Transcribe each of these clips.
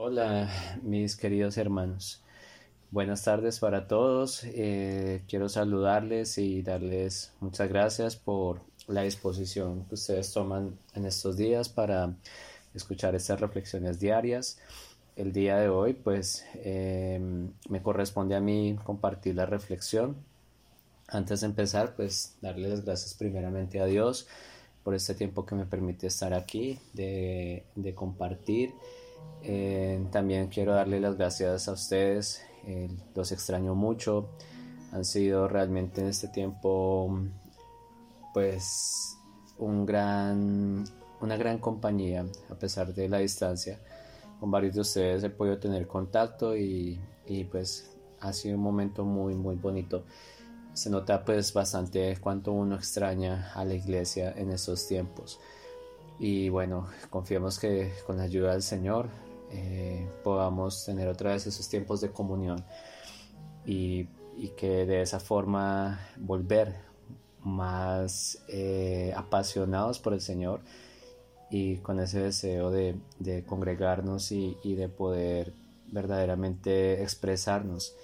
Hola, mis queridos hermanos. Buenas tardes para todos. Eh, quiero saludarles y darles muchas gracias por la disposición que ustedes toman en estos días para escuchar estas reflexiones diarias. El día de hoy, pues, em, me corresponde a mí compartir la reflexión. Antes de empezar, pues, darle las gracias primeramente a Dios por este tiempo que me permite estar aquí, de compartir eh, también quiero darle las gracias a ustedes, eh, los extraño mucho, han sido realmente en este tiempo pues un gran, una gran compañía a pesar de la distancia. Con varios de ustedes he podido tener contacto y, y pues ha sido un momento muy muy bonito. Se nota pues bastante cuánto uno extraña a la iglesia en estos tiempos. Y bueno, confiemos que con la ayuda del Señor eh, podamos tener otra vez esos tiempos de comunión y, que de esa forma volver más eh, apasionados por el Señor y con ese deseo de, congregarnos y, de poder verdaderamente expresarnos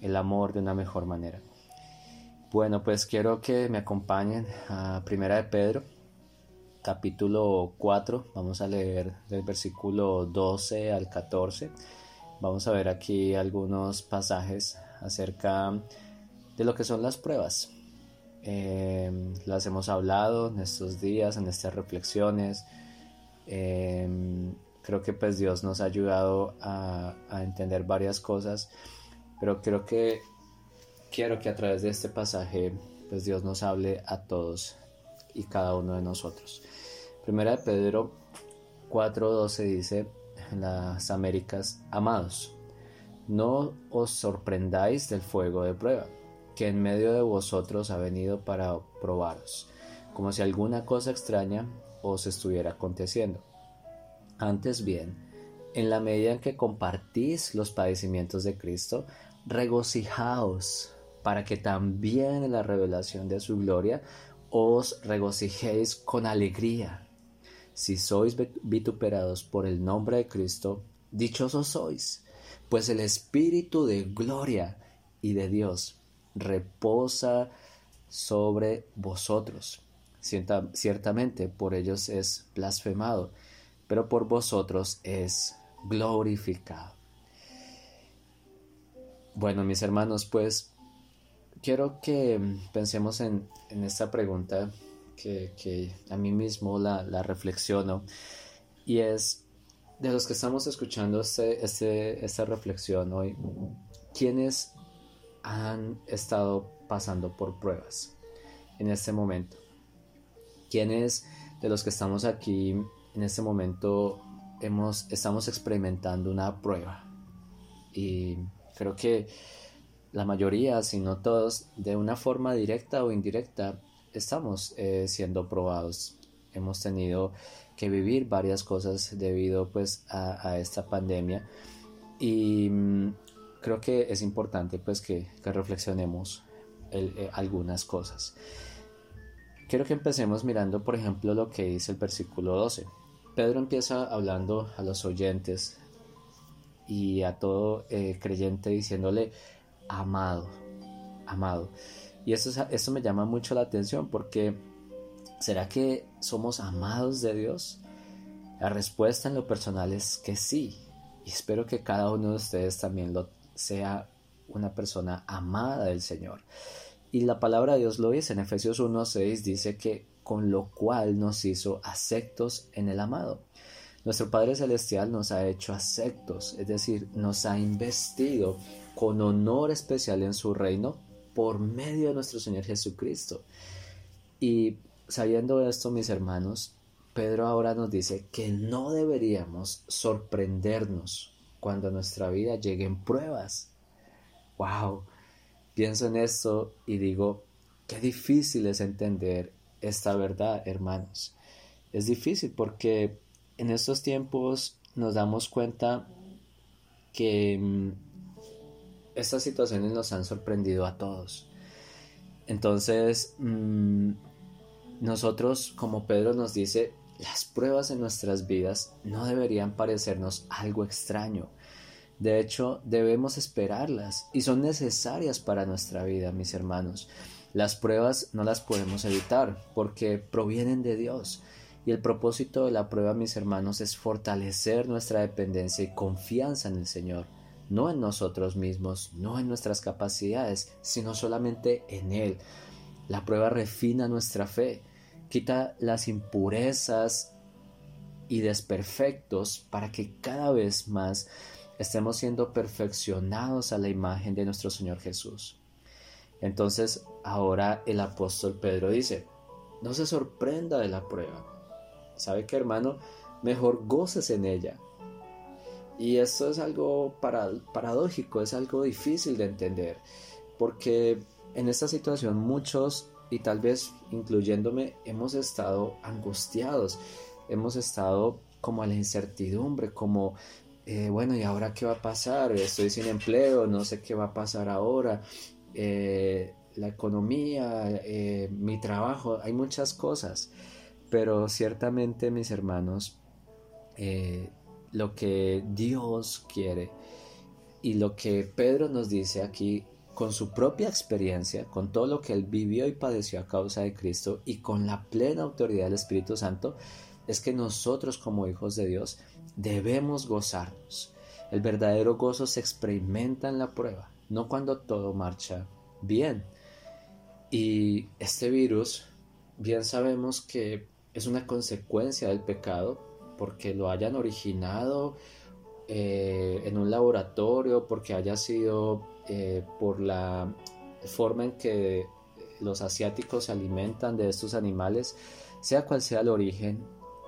el amor de una mejor manera. Bueno, pues quiero que me acompañen a Primera de Pedro capítulo 4, vamos a leer del versículo 12 al 14. Vamos a ver aquí algunos pasajes acerca de lo que son las pruebas. Em, las hemos hablado en estos días, en estas reflexiones. Em, creo que pues Dios nos ha ayudado a, a entender varias cosas, pero creo que quiero que a través de este pasaje pues Dios nos hable a todos y cada uno de nosotros. Primera de Pedro 4:12 dice en las Américas, amados, no os sorprendáis del fuego de prueba, que en medio de vosotros ha venido para probaros, como si alguna cosa extraña os estuviera aconteciendo. Antes bien, en la medida en que compartís los padecimientos de Cristo, regocijaos para que también en la revelación de su gloria os regocijéis con alegría. Si sois vituperados por el nombre de Cristo, dichosos sois, pues el Espíritu de gloria y de Dios reposa sobre vosotros. ciertamente por ellos es blasfemado, pero por vosotros es glorificado. Bueno, mis hermanos, pues quiero que pensemos en, esta pregunta que, a mí mismo la, reflexiono y es de los que estamos escuchando este, este, esta reflexión hoy, ¿quiénes han estado pasando por pruebas en este momento? ¿Quiénes de los que estamos aquí en este momento hemos, estamos experimentando una prueba? Y creo que la mayoría, si no todos, de una forma directa o indirecta, estamos eh, siendo probados. Hemos tenido que vivir varias cosas debido pues a, esta pandemia y mm, creo que es importante pues que, reflexionemos eh, algunas cosas. Quiero que empecemos mirando por ejemplo lo que dice el versículo 12. Pedro empieza hablando a los oyentes y a todo eh, creyente diciéndole amado, amado. Y eso, eso me llama mucho la atención porque ¿será que somos amados de Dios? La respuesta en lo personal es que sí. Y espero que cada uno de ustedes también lo sea una persona amada del Señor. Y la palabra de Dios lo dice en Efesios 1:6 dice que con lo cual nos hizo aceptos en el amado. Nuestro Padre Celestial nos ha hecho aceptos, es decir, nos ha investido con honor especial en su reino por medio de nuestro Señor Jesucristo. Y sabiendo esto, mis hermanos, Pedro ahora nos dice que no deberíamos sorprendernos cuando nuestra vida lleguen pruebas. ¡Wow! Pienso en esto y digo, qué difícil es entender esta verdad, hermanos. Es difícil porque en estos tiempos nos damos cuenta que mm, estas situaciones nos han sorprendido a todos. Entonces, mm, nosotros, como Pedro nos dice, las pruebas en nuestras vidas no deberían parecernos algo extraño. De hecho, debemos esperarlas y son necesarias para nuestra vida, mis hermanos. Las pruebas no las podemos evitar porque provienen de Dios. Y el propósito de la prueba, mis hermanos, es fortalecer nuestra dependencia y confianza en el Señor, no en nosotros mismos, no en nuestras capacidades, sino solamente en Él. La prueba refina nuestra fe, quita las impurezas y desperfectos para que cada vez más estemos siendo perfeccionados a la imagen de nuestro Señor Jesús. Entonces ahora el apóstol Pedro dice, no se sorprenda de la prueba. ¿Sabe qué hermano? Mejor goces en ella. Y esto es algo paradójico, es algo difícil de entender, porque en esta situación muchos, y tal vez incluyéndome, hemos estado angustiados, hemos estado como a la incertidumbre, como eh, bueno, ¿y ahora qué va a pasar? Estoy sin empleo, no sé qué va a pasar ahora. Eh, la economía, eh, mi trabajo, hay muchas cosas. Pero ciertamente, mis hermanos, lo que Dios quiere y lo que Pedro nos dice aquí con su propia experiencia, con todo lo que él vivió y padeció a causa de Cristo y con la plena autoridad del Espíritu Santo, es que nosotros como hijos de Dios debemos gozarnos. El verdadero gozo se experimenta en la prueba, no cuando todo marcha bien. Y este virus, bien sabemos que es una consecuencia del pecado, porque lo hayan originado eh, en un laboratorio, porque haya sido eh, por la forma en que los asiáticos se alimentan de estos animales, sea cual sea el origen,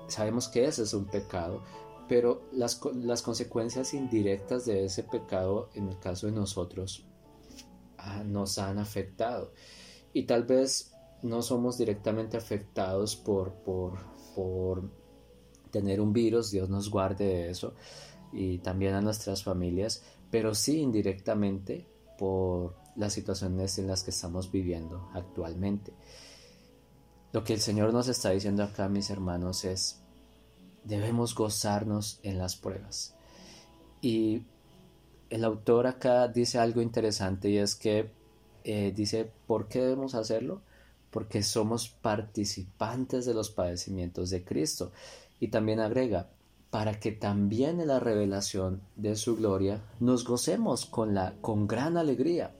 sabemos que ese es un pecado, pero las, las consecuencias indirectas de ese pecado, en el caso de nosotros, ah, nos han afectado. Y tal vez no somos directamente afectados por, por, por tener un virus, Dios nos guarde de eso, y también a nuestras familias, pero sí indirectamente por las situaciones en las que estamos viviendo actualmente. Lo que el Señor nos está diciendo acá, mis hermanos, es, debemos gozarnos en las pruebas. Y el autor acá dice algo interesante y es que eh, dice, ¿por qué debemos hacerlo? Porque somos participantes de los padecimientos de Cristo. Y también agrega, para que también en la revelación de su gloria nos gocemos con, la, con gran alegría.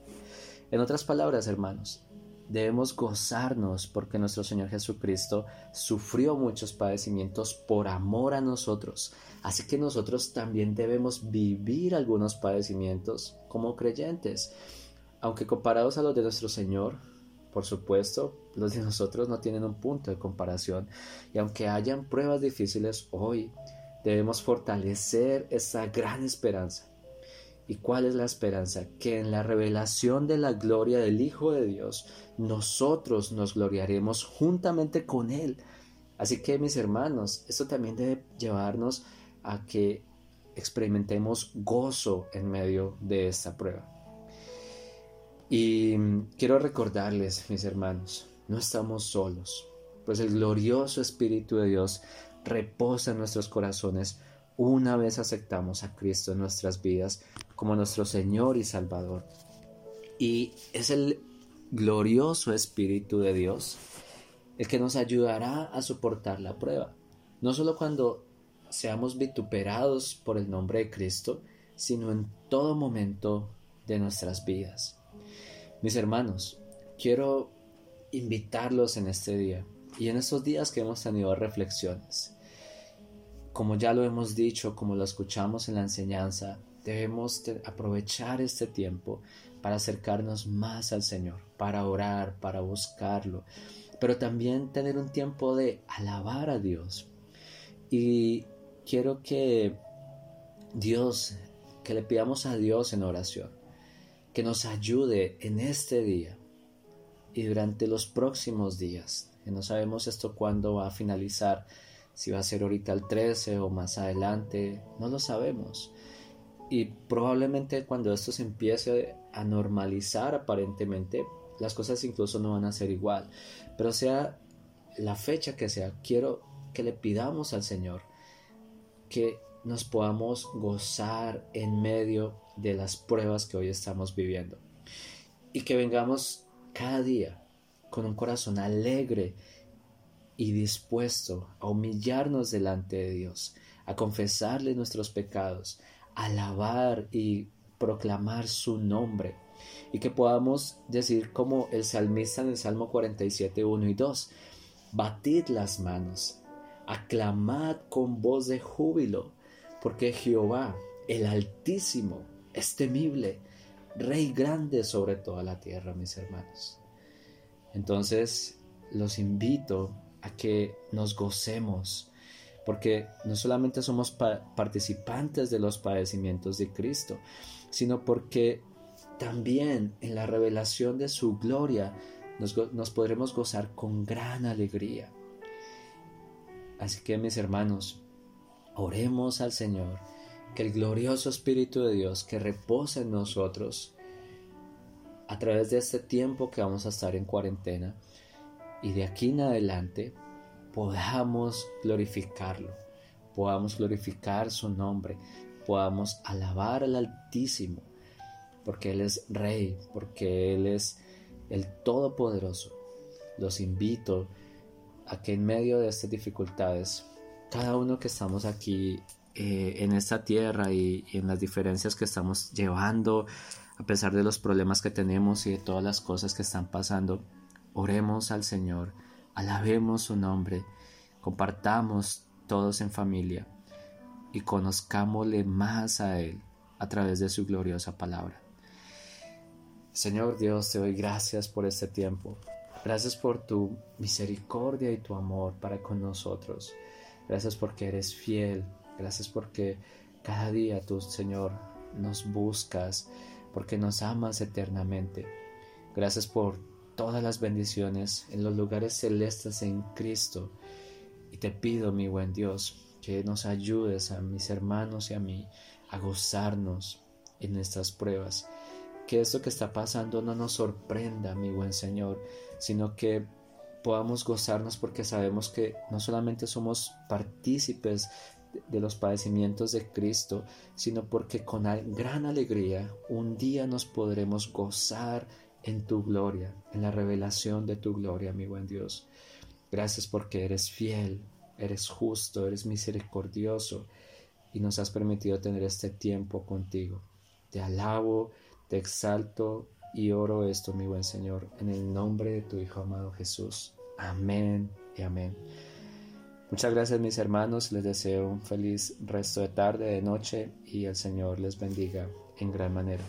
En otras palabras, hermanos, Debemos gozarnos porque nuestro Señor Jesucristo sufrió muchos padecimientos por amor a nosotros. Así que nosotros también debemos vivir algunos padecimientos como creyentes. Aunque comparados a los de nuestro Señor, por supuesto, los de nosotros no tienen un punto de comparación. Y aunque hayan pruebas difíciles hoy, debemos fortalecer esa gran esperanza ¿Y cuál es la esperanza? Que en la revelación de la gloria del Hijo de Dios, nosotros nos gloriaremos juntamente con Él. Así que mis hermanos, esto también debe llevarnos a que experimentemos gozo en medio de esta prueba. Y quiero recordarles, mis hermanos, no estamos solos, pues el glorioso Espíritu de Dios reposa en nuestros corazones una vez aceptamos a Cristo en nuestras vidas como nuestro Señor y Salvador. Y es el glorioso Espíritu de Dios el que nos ayudará a soportar la prueba. No solo cuando seamos vituperados por el nombre de Cristo, sino en todo momento de nuestras vidas. Mis hermanos, quiero invitarlos en este día y en estos días que hemos tenido reflexiones como ya lo hemos dicho, como lo escuchamos en la enseñanza, debemos aprovechar este tiempo para acercarnos más al Señor, para orar, para buscarlo, pero también tener un tiempo de alabar a Dios. Y quiero que Dios, que le pidamos a Dios en oración, que nos ayude en este día y durante los próximos días, que no sabemos esto cuándo va a finalizar, si va a ser ahorita el 13 o más adelante, no lo sabemos. Y probablemente cuando esto se empiece a normalizar aparentemente, las cosas incluso no van a ser igual. Pero sea la fecha que sea, quiero que le pidamos al Señor que nos podamos gozar en medio de las pruebas que hoy estamos viviendo. Y que vengamos cada día con un corazón alegre y dispuesto a humillarnos delante de Dios, a confesarle nuestros pecados, a alabar y proclamar su nombre. Y que podamos decir como el salmista en el Salmo 47, 1 y 2, batid las manos, aclamad con voz de júbilo, porque Jehová, el Altísimo, es temible, Rey grande sobre toda la tierra, mis hermanos. Entonces, los invito a que nos gocemos, porque no solamente somos participantes de los padecimientos de Cristo, sino porque también en la revelación de su gloria nos, podremos gozar con gran alegría. Así que mis hermanos, oremos al Señor, que el glorioso Espíritu de Dios que reposa en nosotros, a través de este tiempo que vamos a estar en cuarentena y de aquí en adelante, podamos glorificarlo, podamos glorificar su nombre, podamos alabar al Altísimo, porque Él es Rey, porque Él es el Todopoderoso. Los invito a que en medio de estas dificultades, cada uno que estamos aquí eh, en esta tierra y, y en las diferencias que estamos llevando, a pesar de los problemas que tenemos y de todas las cosas que están pasando, oremos al Señor, alabemos su nombre, compartamos todos en familia y conozcámosle más a Él a través de su gloriosa palabra. Señor Dios, te doy gracias por este tiempo. Gracias por tu misericordia y tu amor para con nosotros. Gracias porque eres fiel. Gracias porque cada día tú, Señor, nos buscas, porque nos amas eternamente. Gracias por todas las bendiciones en los lugares celestes en Cristo. Y te pido, mi buen Dios, que nos ayudes a mis hermanos y a mí a gozarnos en estas pruebas que esto que está pasando no nos sorprenda, mi buen Señor, sino que podamos gozarnos porque sabemos que no solamente somos partícipes de los padecimientos de Cristo, sino porque con gran alegría un día nos podremos gozar en tu gloria, en la revelación de tu gloria, mi buen Dios. Gracias porque eres fiel, eres justo, eres misericordioso y nos has permitido tener este tiempo contigo. Te alabo te exalto y oro esto, mi buen Señor, en el nombre de tu Hijo amado Jesús. Amén y amén. Muchas gracias mis hermanos, les deseo un feliz resto de tarde, de noche y el Señor les bendiga en gran manera.